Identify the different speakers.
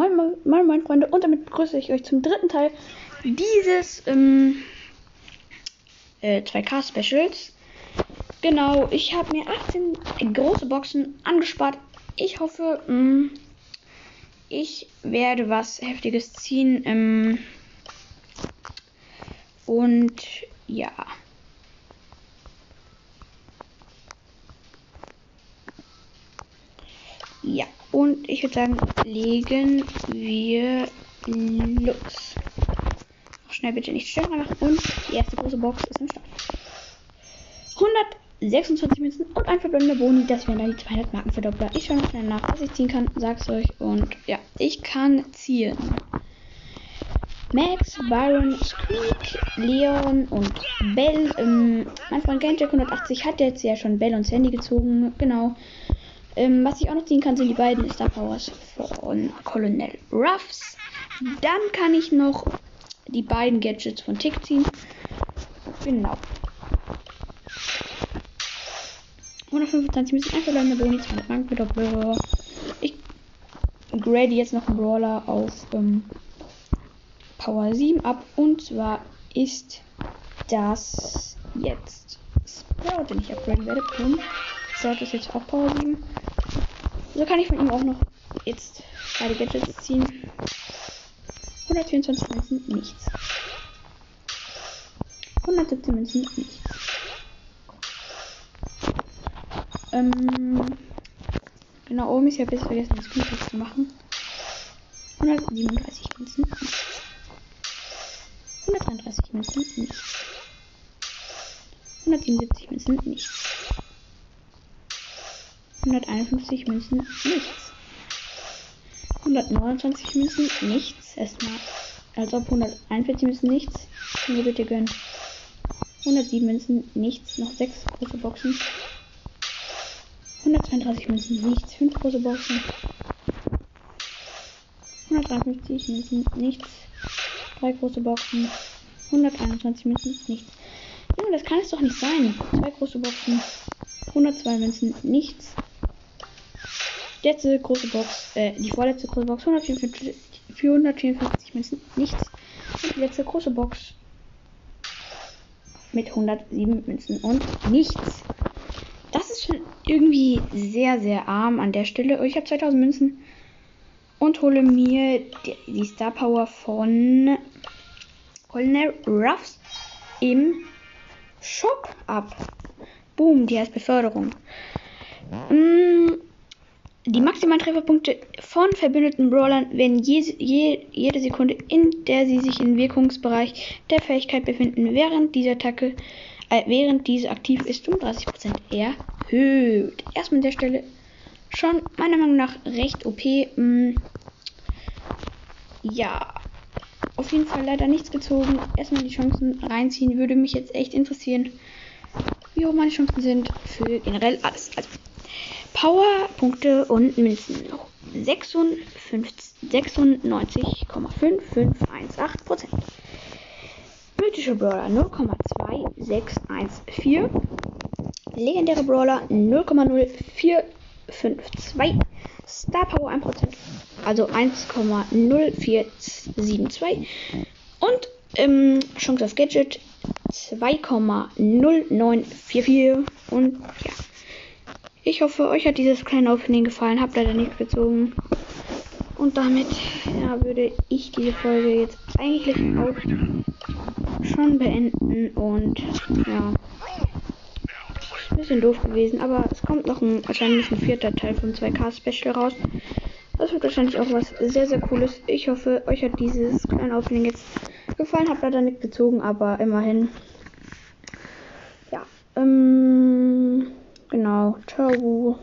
Speaker 1: Moin Moin, moin Freunde und damit begrüße ich euch zum dritten Teil dieses ähm, äh, 2K Specials. Genau, ich habe mir 18 große Boxen angespart. Ich hoffe, mh, mm, ich werde was Heftiges ziehen. Ähm, und ja. Ja, und ich würde sagen, legen wir los. Schnell bitte nicht Störung machen. Und die erste große Box ist im Start. 126 Münzen und ein verbleibender Boni. Das wären dann die 200 Marken Verdoppler. Ich schaue noch schnell nach, was ich ziehen kann. Sag's euch. Und ja, ich kann ziehen. Max, Byron, Squeak, Leon und Bell. Ähm, mein Freund Genjack 180 hat jetzt ja schon Bell und Sandy gezogen. Genau. Ähm, was ich auch noch ziehen kann, sind die beiden Star Powers von Colonel Ruffs. Dann kann ich noch die beiden Gadgets von Tick ziehen. Genau. 125 müssen einfach bleiben, Boni, 200 Rank mit Doppel. Ich grade jetzt noch einen Brawler auf ähm, Power 7 ab. Und zwar ist das jetzt Sprout, den ich upgraden werde. Boom. Sprout ist jetzt auch Power 7. So kann ich von ihm auch noch jetzt beide Gadgets ziehen. 124 Münzen, nichts. 117 Münzen, nichts. Ähm, genau, oben ist ja bis vergessen, das Screenshot zu machen. 137 Münzen, nichts. 133 Münzen, nichts. 177 Münzen, nichts. 151 Münzen, nichts. 129 Münzen, nichts. Erstmal, als ob 141 Münzen, nichts. Mir bitte gönnen. 107 Münzen, nichts. Noch 6 große Boxen. 132 Münzen, nichts. 5 große Boxen. 153 Münzen, nichts. 3 große Boxen. 121 Münzen, nichts. Junge, das kann es doch nicht sein. 2 große Boxen. 102 Münzen, nichts letzte große Box, äh, die vorletzte große Box, 154, 454 Münzen, nichts. Und die letzte große Box mit 107 Münzen und nichts. Das ist schon irgendwie sehr, sehr arm an der Stelle. Ich habe 2000 Münzen und hole mir die, die Star Power von Colonel Ruffs im Shop ab. Boom, die heißt Beförderung. Mm, die maximalen Trefferpunkte von verbündeten Brawlern werden je, je, jede Sekunde, in der sie sich im Wirkungsbereich der Fähigkeit befinden, während diese Attacke, äh, während diese aktiv ist, um 30% erhöht. Erstmal an der Stelle schon meiner Meinung nach recht OP. Hm, ja, auf jeden Fall leider nichts gezogen. Erstmal die Chancen reinziehen, würde mich jetzt echt interessieren, wie hoch meine Chancen sind für generell alles. Also Powerpunkte und Münzen. 96,5518%. Mythische Brawler 0,2614. Legendäre Brawler 0,0452. Star Power 1%. Also 1,0472. Und ähm, Chance auf Gadget 2,0944. Und ja. Ich hoffe, euch hat dieses kleine Opening gefallen. Habt leider nichts gezogen. Und damit ja, würde ich diese Folge jetzt eigentlich auch schon beenden. Und ja. Bisschen doof gewesen. Aber es kommt noch ein, wahrscheinlich ein vierter Teil vom 2K Special raus. Das wird wahrscheinlich auch was sehr, sehr cooles. Ich hoffe, euch hat dieses kleine Opening jetzt gefallen. Habt leider nicht gezogen, aber immerhin. Ja. Ähm. Genau. Ciao.